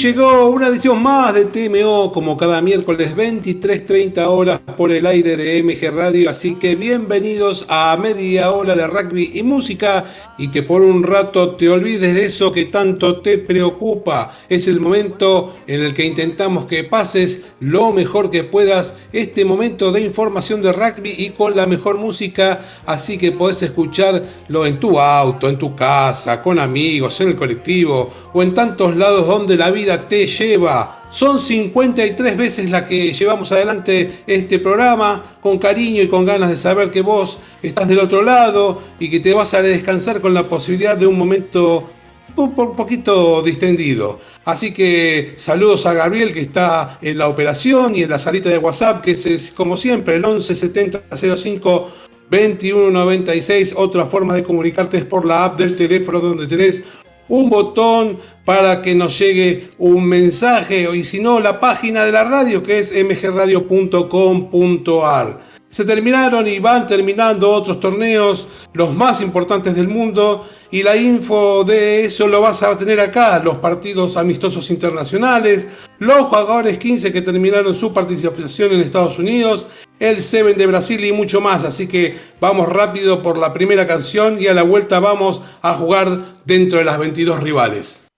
Llegó una edición más de TMO, como cada miércoles 23.30 horas por el aire de MG Radio. Así que bienvenidos a media hora de rugby y música. Y que por un rato te olvides de eso que tanto te preocupa. Es el momento en el que intentamos que pases lo mejor que puedas este momento de información de rugby y con la mejor música. Así que podés escucharlo en tu auto, en tu casa, con amigos, en el colectivo o en tantos lados donde la vida te lleva. Son 53 veces la que llevamos adelante este programa con cariño y con ganas de saber que vos estás del otro lado y que te vas a descansar con la posibilidad de un momento un poquito distendido. Así que saludos a Gabriel que está en la operación y en la salita de WhatsApp que es, como siempre el 117005 2196. Otra forma de comunicarte es por la app del teléfono donde tenés un botón para que nos llegue un mensaje y si no la página de la radio que es mgradio.com.ar. Se terminaron y van terminando otros torneos, los más importantes del mundo, y la info de eso lo vas a tener acá, los partidos amistosos internacionales, los jugadores 15 que terminaron su participación en Estados Unidos, el Seven de Brasil y mucho más. Así que vamos rápido por la primera canción y a la vuelta vamos a jugar dentro de las 22 rivales.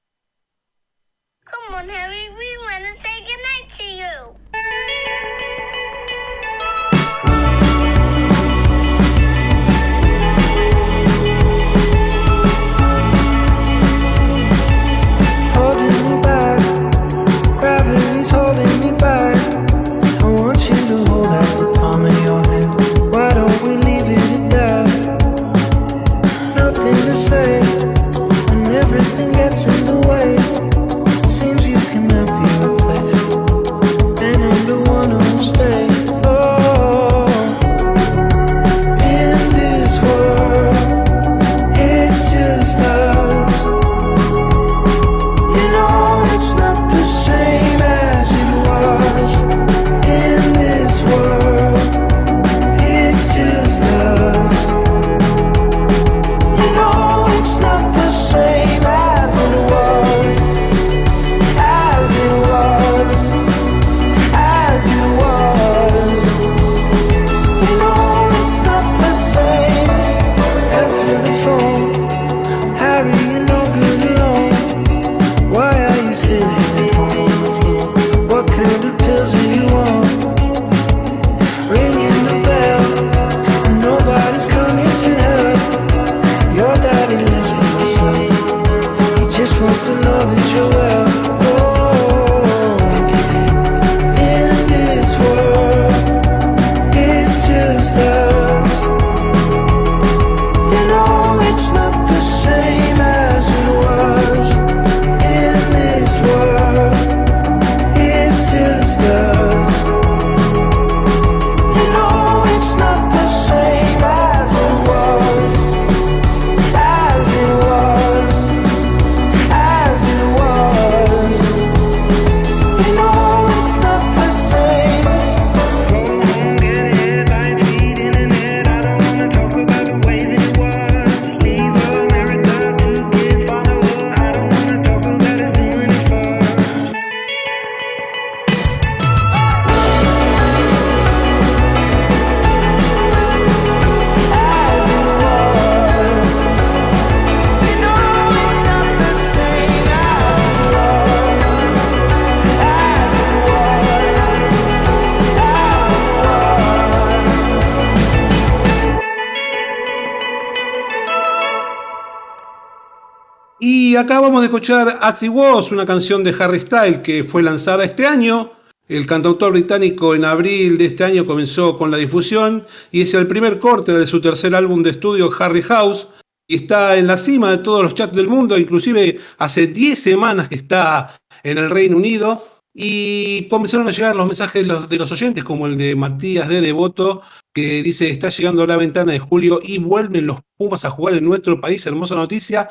Acabamos de escuchar As It Was, una canción de Harry Styles que fue lanzada este año. El cantautor británico en abril de este año comenzó con la difusión y es el primer corte de su tercer álbum de estudio Harry House y está en la cima de todos los chats del mundo, inclusive hace 10 semanas que está en el Reino Unido y comenzaron a llegar los mensajes de los, de los oyentes como el de Matías de Devoto que dice está llegando la ventana de julio y vuelven los Pumas a jugar en nuestro país, hermosa noticia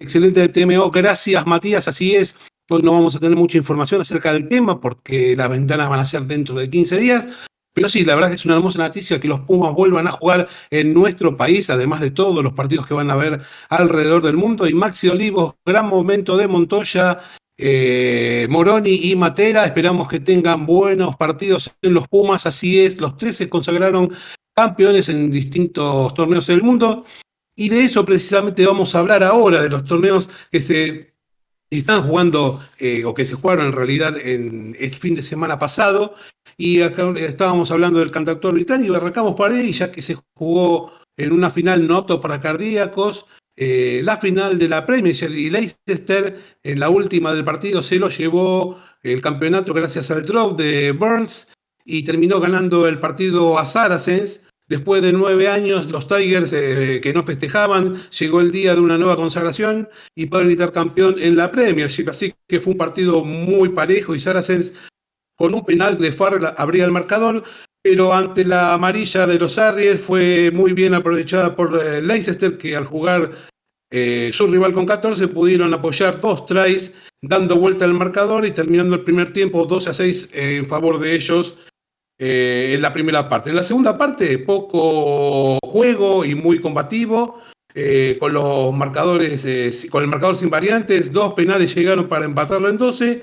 Excelente TMO, gracias Matías, así es. Hoy no vamos a tener mucha información acerca del tema porque las ventanas van a ser dentro de 15 días. Pero sí, la verdad que es una hermosa noticia que los Pumas vuelvan a jugar en nuestro país, además de todos los partidos que van a ver alrededor del mundo. Y Maxi Olivos, gran momento de Montoya, eh, Moroni y Matera. Esperamos que tengan buenos partidos en los Pumas. Así es, los tres se consagraron campeones en distintos torneos del mundo. Y de eso precisamente vamos a hablar ahora, de los torneos que se están jugando eh, o que se jugaron en realidad en el fin de semana pasado. Y acá estábamos hablando del cantautor británico, arrancamos por ahí, ya que se jugó en una final no para cardíacos. Eh, la final de la Premier y Leicester, en la última del partido, se lo llevó el campeonato gracias al drop de Burns y terminó ganando el partido a Saracens. Después de nueve años, los Tigers eh, que no festejaban, llegó el día de una nueva consagración y poder gritar campeón en la Premiership. Así que fue un partido muy parejo y Saracens con un penal de Farrell abría el marcador, pero ante la amarilla de los Arries fue muy bien aprovechada por eh, Leicester, que al jugar eh, su rival con 14 pudieron apoyar dos tries, dando vuelta al marcador y terminando el primer tiempo 12 a 6 en favor de ellos eh, en la primera parte. En la segunda parte, poco juego y muy combativo. con los marcadores, con el marcador sin variantes, dos penales llegaron para empatarlo en 12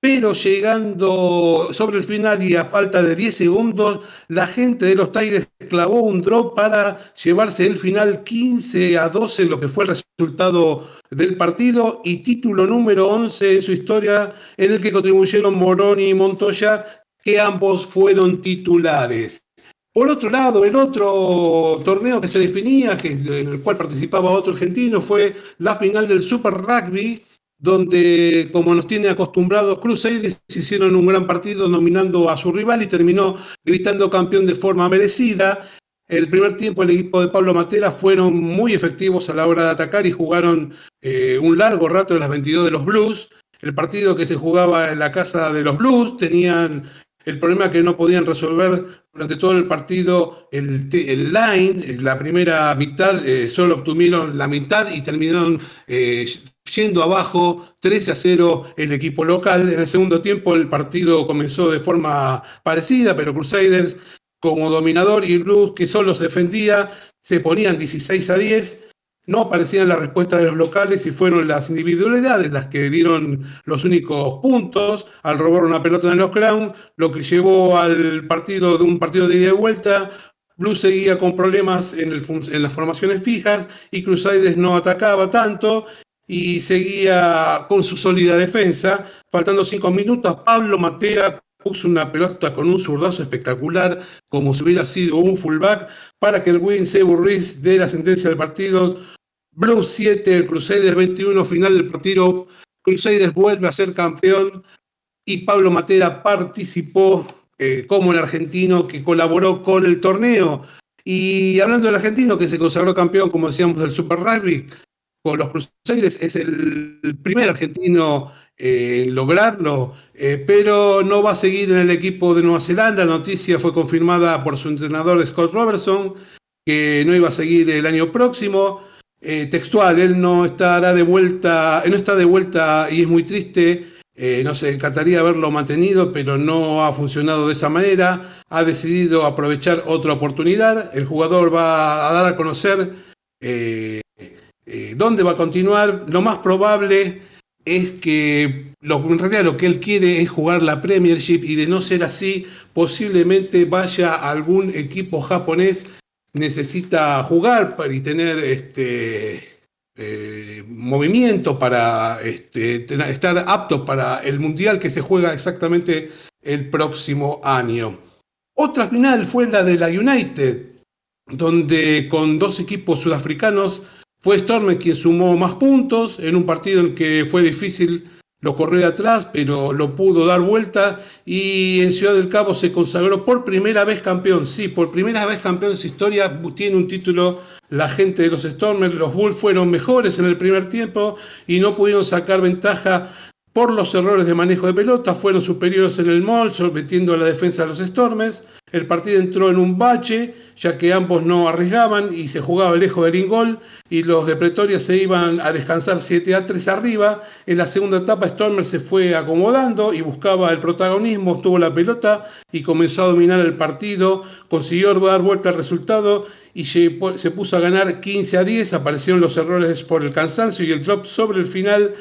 pero llegando sobre el final y a falta de 10 segundos, la gente de los Tigers clavó un drop para llevarse el final 15 a 12, lo que fue el resultado del partido, y título número 11 en su historia, en el que contribuyeron Moroni y Montoya, que ambos fueron titulares. Por otro lado, el otro torneo que se definía, en el cual participaba otro argentino, fue la final del Super Rugby, donde, como nos tiene acostumbrados Crusaders, hicieron un gran partido nominando a su rival y terminó gritando campeón de forma merecida. El primer tiempo el equipo de Pablo Matera fueron muy efectivos a la hora de atacar y jugaron eh, un largo rato en las 22 de los Blues. El partido que se jugaba en la casa de los Blues tenían el problema que no podían resolver durante todo el partido el, line, la primera mitad, eh, solo obtuvieron la mitad y terminaron eh, yendo abajo 13 a 0 el equipo local. En el segundo tiempo el partido comenzó de forma parecida, pero Crusaders como dominador y Blues que solo se defendía se ponían 16 a 10 no aparecían las respuestas de los locales y fueron las individualidades las que dieron los únicos puntos al robar una pelota en los Crown, lo que llevó al partido de un partido de ida y vuelta. Blues seguía con problemas en, las formaciones fijas y Crusaders no atacaba tanto y seguía con su sólida defensa. Faltando cinco minutos, Pablo Matera puso una pelota con un zurdazo espectacular, como si hubiera sido un fullback, para que el Win se Burris dé la sentencia del partido Blues 7, el Crusaders 21, final del partido. Crusaders vuelve a ser campeón y Pablo Matera participó eh, como el argentino que colaboró con el torneo. Y hablando del argentino que se consagró campeón, como decíamos, del Super Rugby, con los Crusaders, es el primer argentino en lograrlo, eh, pero no va a seguir en el equipo de Nueva Zelanda. La noticia fue confirmada por su entrenador Scott Robertson, que no iba a seguir el año próximo. Eh, textual, él no estará de vuelta, no está de vuelta y es muy triste. Eh, no sé, encantaría haberlo mantenido, pero no ha funcionado de esa manera. Ha decidido aprovechar otra oportunidad. El jugador va a dar a conocer eh, dónde va a continuar. Lo más probable es que lo, en realidad lo que él quiere es jugar la Premiership y de no ser así, posiblemente vaya a algún equipo japonés necesita jugar y tener este, eh, movimiento para este, estar apto para el Mundial que se juega exactamente el próximo año. Otra final fue la de la United, donde con dos equipos sudafricanos fue Storm quien sumó más puntos en un partido en que fue difícil lo corrió de atrás, pero lo pudo dar vuelta y en Ciudad del Cabo se consagró por primera vez campeón. Sí, por primera vez campeón en su historia, tiene un título la gente de los Stormers. Los Bulls fueron mejores en el primer tiempo y no pudieron sacar ventaja por los errores de manejo de pelota, fueron superiores en el mall, sometiendo a la defensa de los Stormers. El partido entró en un bache, ya que ambos no arriesgaban y se jugaba lejos del ingol, y los de Pretoria se iban a descansar 7 a 3 arriba. En la segunda etapa, Stormers se fue acomodando y buscaba el protagonismo, tuvo la pelota y comenzó a dominar el partido, consiguió dar vuelta al resultado y se puso a ganar 15 a 10. Aparecieron los errores por el cansancio y el drop sobre el final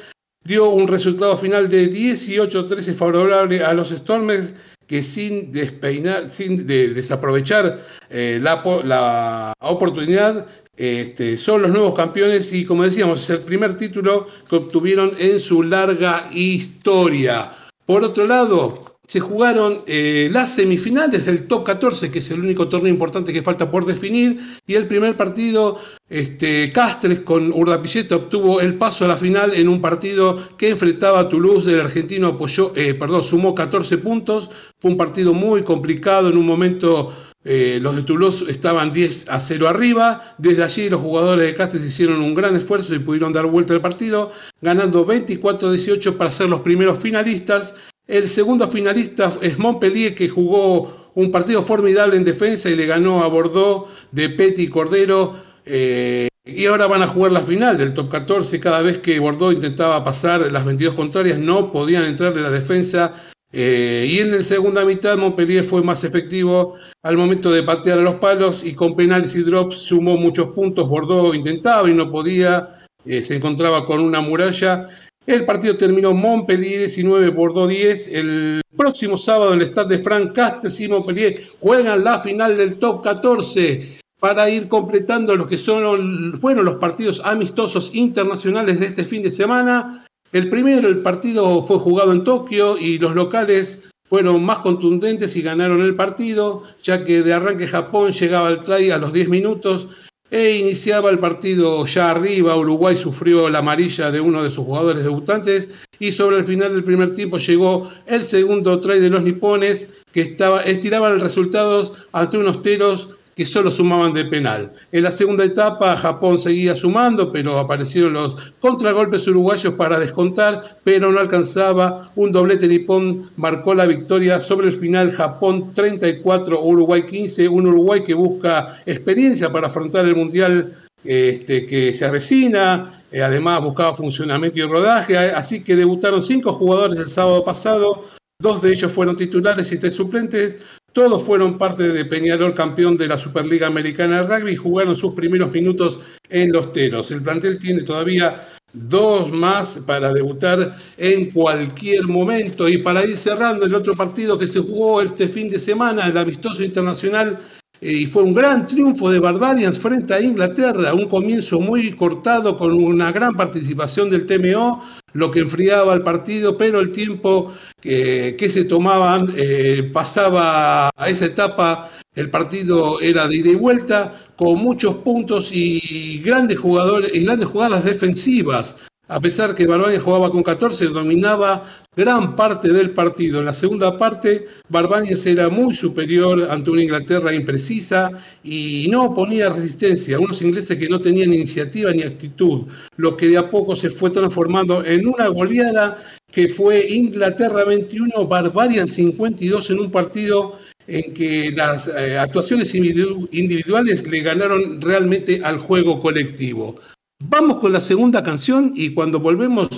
dio un resultado final de 18-13 favorable a los Stormers que sin despeinar, sin desaprovechar eh, la, oportunidad, este, son los nuevos campeones y como decíamos, es el primer título que obtuvieron en su larga historia. Por otro lado, se jugaron eh, las semifinales del top 14, que es el único torneo importante que falta por definir, y el primer partido, este, Castres con Urdapilleta obtuvo el paso a la final en un partido que enfrentaba a Toulouse, el argentino apoyó, eh, perdón, sumó 14 puntos, fue un partido muy complicado, en un momento eh, los de Toulouse estaban 10 a 0 arriba, desde allí los jugadores de Castres hicieron un gran esfuerzo y pudieron dar vuelta al partido, ganando 24 a 18 para ser los primeros finalistas el segundo finalista es Montpellier, que jugó un partido formidable en defensa y le ganó a Bordeaux de Petty y Cordero. Eh, y ahora van a jugar la final del top 14. Cada vez que Bordeaux intentaba pasar las 22 contrarias, no podían entrar en la defensa. Eh, y en la segunda mitad, Montpellier fue más efectivo al momento de patear a los palos y con penales y drops sumó muchos puntos. Bordeaux intentaba y no podía. Eh, se encontraba con una muralla el partido terminó Montpellier 19, Bordeaux 10. El próximo sábado en el Stade de Frank Castres y Montpellier juegan la final del top 14 para ir completando los que fueron los partidos amistosos internacionales de este fin de semana. El primero, el partido fue jugado en Tokio y los locales fueron más contundentes y ganaron el partido, ya que de arranque Japón llegaba al try a los 10 minutos e iniciaba el partido ya arriba. Uruguay sufrió la amarilla de uno de sus jugadores debutantes y sobre el final del primer tiempo llegó el segundo try de los nipones que estaba, estiraban el resultado ante unos teros que solo sumaban de penal. En la segunda etapa Japón seguía sumando, pero aparecieron los contragolpes uruguayos para descontar, pero no alcanzaba. Un doblete. Nipón marcó la victoria sobre el final. Japón 34, Uruguay 15, un Uruguay que busca experiencia para afrontar el Mundial este, que se avecina, eh, además buscaba funcionamiento y rodaje, así que debutaron cinco jugadores el sábado pasado, dos de ellos fueron titulares y tres suplentes, todos fueron parte de Peñarol, campeón de la Superliga Americana de Rugby, y jugaron sus primeros minutos en los Teros. El plantel tiene todavía dos más para debutar en cualquier momento. Y para ir cerrando el otro partido que se jugó este fin de semana, el amistoso internacional y fue un gran triunfo de Barbarians frente a Inglaterra, un comienzo muy cortado con una gran participación del TMO, lo que enfriaba el partido, pero el tiempo que, se tomaban eh, pasaba a esa etapa, el partido era de ida y vuelta, con muchos puntos y grandes jugadores y grandes jugadas defensivas. A pesar que Barbarians jugaba con 14, dominaba gran parte del partido. En la segunda parte, Barbarians era muy superior ante una Inglaterra imprecisa y no oponía resistencia. Unos ingleses que no tenían iniciativa ni actitud, lo que de a poco se fue transformando en una goleada que fue Inglaterra 21, Barbarians 52 en un partido en que las eh, actuaciones individuales le ganaron realmente al juego colectivo. Vamos con la segunda canción y cuando volvemos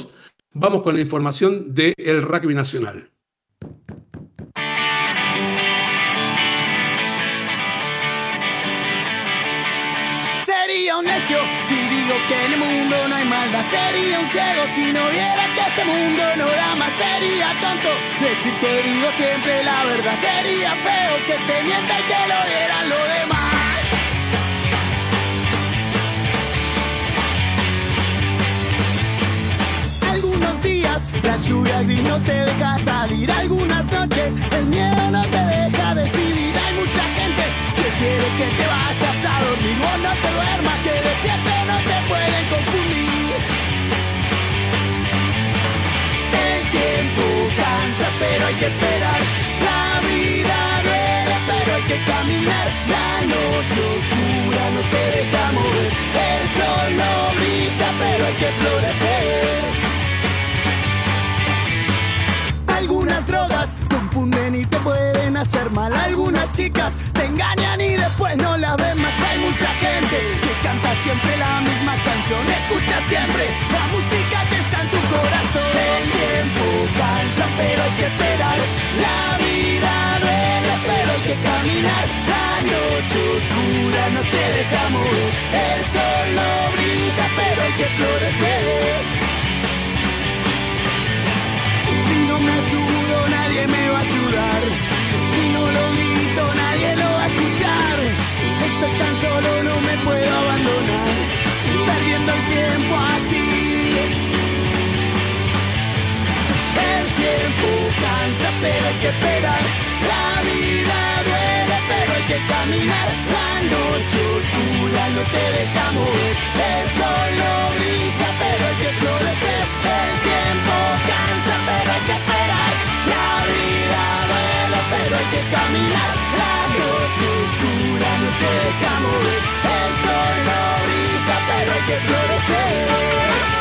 vamos con la información del rugby nacional. Sería un necio si digo que en el mundo no hay maldad. Sería un ciego si no viera que este mundo no da más. Sería tonto decir que digo siempre la verdad. Sería feo que te mienta y que lo vieran los demás. La lluvia gris no te deja salir algunas noches, el miedo no te deja decidir. Hay mucha gente que quiere que te vayas a dormir, o no te duermas, que despierto no te pueden confundir. El tiempo cansa, pero hay que esperar. La vida duele, pero hay que caminar. La noche oscura no te deja mover. El sol no brilla, pero hay que florecer. Chicas te engañan y después no la ven más. Hay mucha gente que canta siempre la misma canción. Escucha siempre la música que está en tu corazón. El tiempo cansa, pero hay que esperar. La vida duele, pero hay que caminar. La noche oscura no te deja morir. El sol no brilla, pero hay que florecer. Pero tan solo no me puedo abandonar, perdiendo el tiempo así. El tiempo cansa, pero hay que esperar. La vida duele, pero hay que caminar. La noche oscura no te deja mover. El sol no brilla, pero hay que florecer. El tiempo cansa, pero hay que esperar. La vida duele, pero hay que caminar noche oscura no te deja mover. El sol no brilla, pero hay que florecer.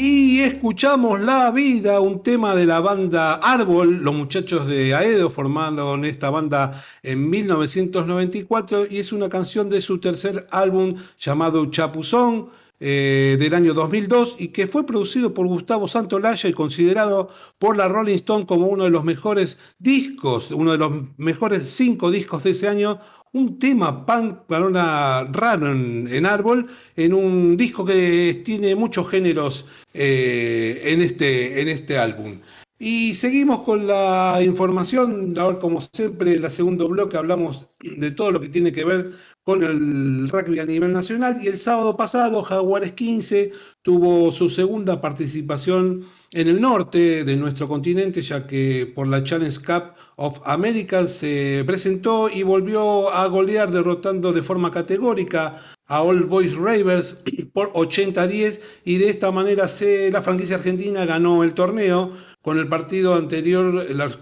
Y escuchamos La Vida, un tema de la banda Árbol, los muchachos de Aedo formaron esta banda en 1994 y es una canción de su tercer álbum llamado Chapuzón. Eh, del año 2002 y que fue producido por Gustavo Santolaya y considerado por la Rolling Stone como uno de los mejores discos, uno de los mejores cinco discos de ese año, un tema punk para una raro en, árbol, en un disco que tiene muchos géneros eh, en, este, en este álbum. Y seguimos con la información, ahora como siempre en el segundo bloque hablamos de todo lo que tiene que ver con el rugby a nivel nacional y el sábado pasado Jaguares 15 tuvo su segunda participación en el norte de nuestro continente ya que por la Challenge Cup of America se presentó y volvió a golear derrotando de forma categórica a All Boys Ravers por 80-10 y de esta manera se, la franquicia argentina ganó el torneo con el partido anterior, los,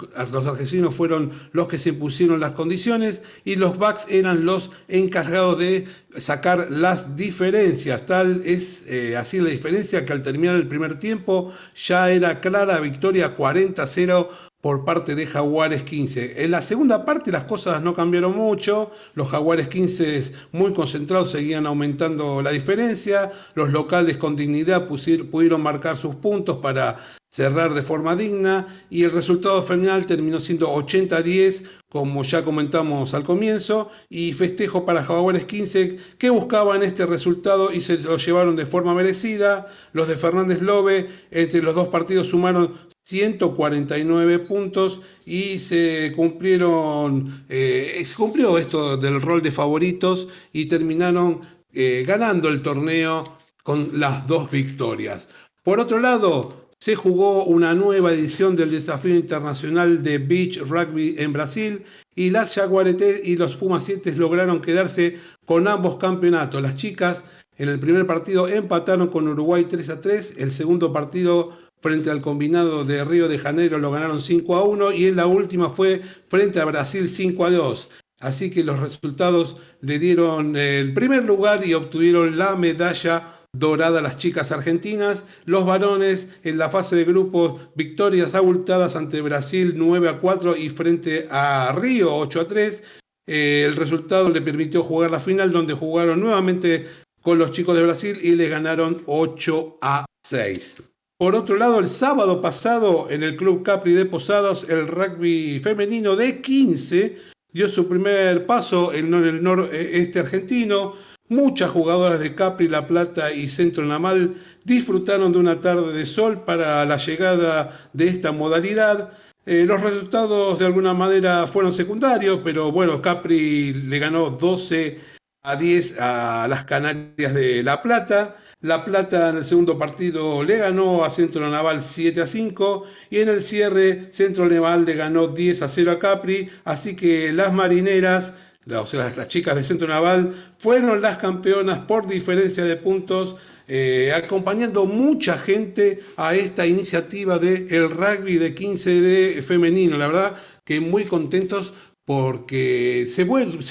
argentinos fueron los que se pusieron las condiciones y los Bucks eran los encargados de sacar las diferencias. Tal es eh, así la diferencia que al terminar el primer tiempo ya era clara victoria 40-0 por parte de Jaguares 15. En la segunda parte las cosas no cambiaron mucho, los Jaguares 15 muy concentrados seguían aumentando la diferencia, los locales con dignidad pudieron marcar sus puntos para cerrar de forma digna y el resultado final terminó siendo 80-10, como ya comentamos al comienzo, y festejo para Jaguares 15 que buscaban este resultado y se lo llevaron de forma merecida. Los de Fernández Lobe entre los dos partidos sumaron 149 puntos y se cumplieron, eh, se cumplió esto del rol de favoritos y terminaron eh, ganando el torneo con las dos victorias. Por otro lado, se jugó una nueva edición del desafío internacional de beach rugby en Brasil y las Jaguareté y los Pumas 7 lograron quedarse con ambos campeonatos. Las chicas en el primer partido empataron con Uruguay 3 a 3, el segundo partido frente al combinado de Río de Janeiro lo ganaron 5 a 1 y en la última fue frente a Brasil 5 a 2. Así que los resultados le dieron el primer lugar y obtuvieron la medalla dorada las chicas argentinas, los varones en la fase de grupos victorias abultadas ante Brasil 9 a 4 y frente a Río 8 a 3. Eh, el resultado le permitió jugar la final donde jugaron nuevamente con los chicos de Brasil y le ganaron 8 a 6. Por otro lado, el sábado pasado en el Club Capri de Posadas, el rugby femenino de 15 dio su primer paso en el noreste argentino Muchas jugadoras de Capri, La Plata y Centro Namal disfrutaron de una tarde de sol para la llegada de esta modalidad. Eh, los resultados de alguna manera fueron secundarios, pero bueno, Capri le ganó 12 a 10 a las Canarias de La Plata. La Plata en el segundo partido le ganó a Centro Naval 7 a 5 y en el cierre Centro Naval le ganó 10 a 0 a Capri, así que las marineras o sea, las, chicas de Centro Naval fueron las campeonas por diferencia de puntos, eh, acompañando mucha gente a esta iniciativa del el rugby de 15 de femenino. La verdad que muy contentos porque se,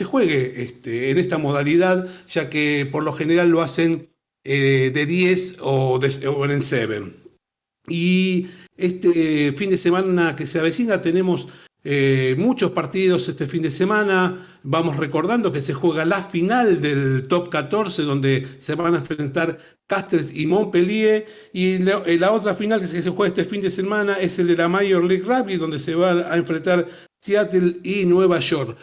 juegue este, en esta modalidad, ya que por lo general lo hacen eh, de 10 o, de, en 7. Y este fin de semana que se avecina tenemos eh, muchos partidos este fin de semana. Vamos recordando que se juega la final del top 14, donde se van a enfrentar Castres y Montpellier. Y eh, la, otra final que se juega este fin de semana es el de la Major League Rugby, donde se van a enfrentar Seattle y Nueva York.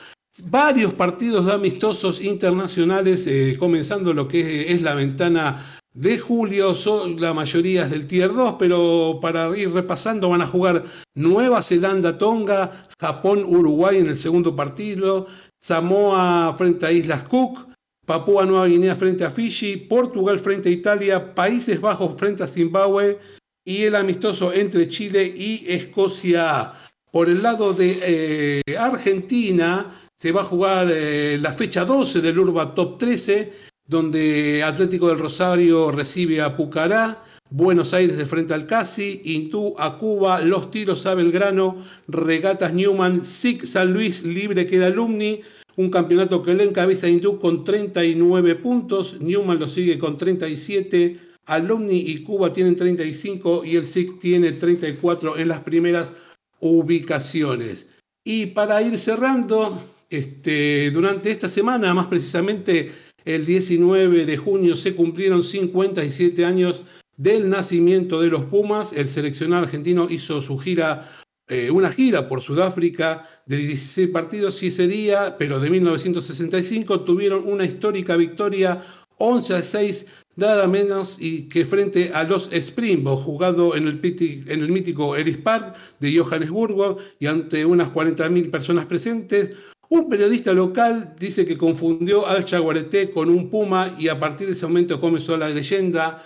Varios partidos amistosos internacionales, eh, comenzando lo que es la ventana de julio, son la mayoría del Tier 2, pero para ir repasando van a jugar Nueva Zelanda, Tonga, Japón, Uruguay en el segundo partido, Samoa frente a Islas Cook, Papúa Nueva Guinea frente a Fiji, Portugal frente a Italia, Países Bajos frente a Zimbabue y el amistoso entre Chile y Escocia. Por el lado de eh, Argentina se va a jugar eh, la fecha 12 del Urba Top 13, donde Atlético del Rosario recibe a Pucará, Buenos Aires de frente al Casi, Intú a Cuba, Los Tiros a Belgrano, Regatas Newman, SIC San Luis, Libre queda Alumni, un campeonato que le encabeza Intú con 39 puntos, Newman lo sigue con 37, Alumni y Cuba tienen 35 y el SIC tiene 34 en las primeras ubicaciones. Y para ir cerrando, este, durante esta semana, más precisamente el 19 de junio, se cumplieron 57 años del nacimiento de los Pumas. El seleccionado argentino hizo su gira, eh, una gira por Sudáfrica de 16 partidos y ese día, pero de 1965, tuvieron una histórica victoria 11 a 6 nada menos y que frente a los Springboks, jugado en el, en el mítico Ellis Park de Johannesburgo y ante unas 40.000 personas presentes, un periodista local dice que confundió al Chaguareté con un puma y a partir de ese momento comenzó la leyenda.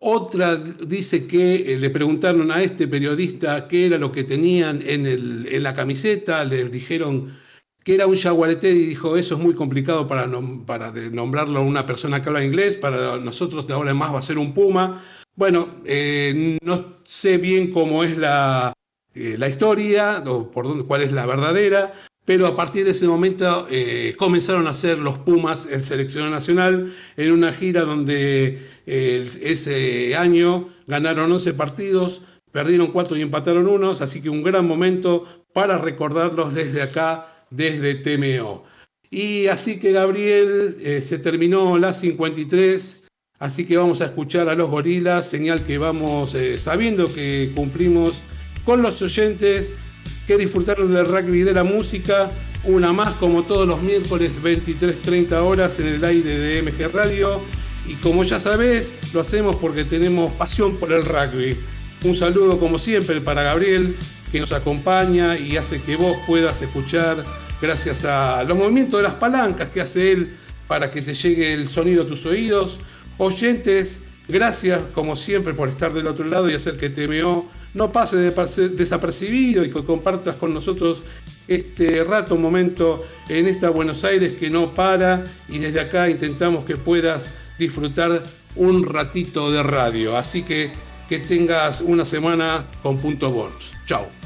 Otra dice que eh, le preguntaron a este periodista qué era lo que tenían en, la camiseta, le dijeron que era un jaguarete y dijo, eso es muy complicado para, para nombrarlo a una persona que habla inglés, para nosotros de ahora en más va a ser un puma. Bueno, eh, no sé bien cómo es la, eh, la historia, o por dónde, cuál es la verdadera, pero a partir de ese momento eh, comenzaron a ser los Pumas el seleccionado nacional en una gira donde ese año ganaron 11 partidos, perdieron 4 y empataron unos, así que un gran momento para recordarlos desde acá desde TMO. Y así que Gabriel, eh, se terminó la 53, así que vamos a escuchar a los gorilas, señal que vamos eh, sabiendo que cumplimos con los oyentes que del rugby y de la música, una más como todos los miércoles 23.30 horas en el aire de MG Radio. Y como ya sabés, lo hacemos porque tenemos pasión por el rugby. Un saludo como siempre para Gabriel, que nos acompaña y hace que vos puedas escuchar gracias a los movimientos de las palancas que hace él para que te llegue el sonido a tus oídos. Oyentes, gracias como siempre por estar del otro lado y hacer que TMO no pase desapercibido y que compartas con nosotros este rato, momento en esta Buenos Aires que no para y desde acá intentamos que puedas disfrutar un ratito de radio. Así que que tengas una semana con punto bonus. Chao.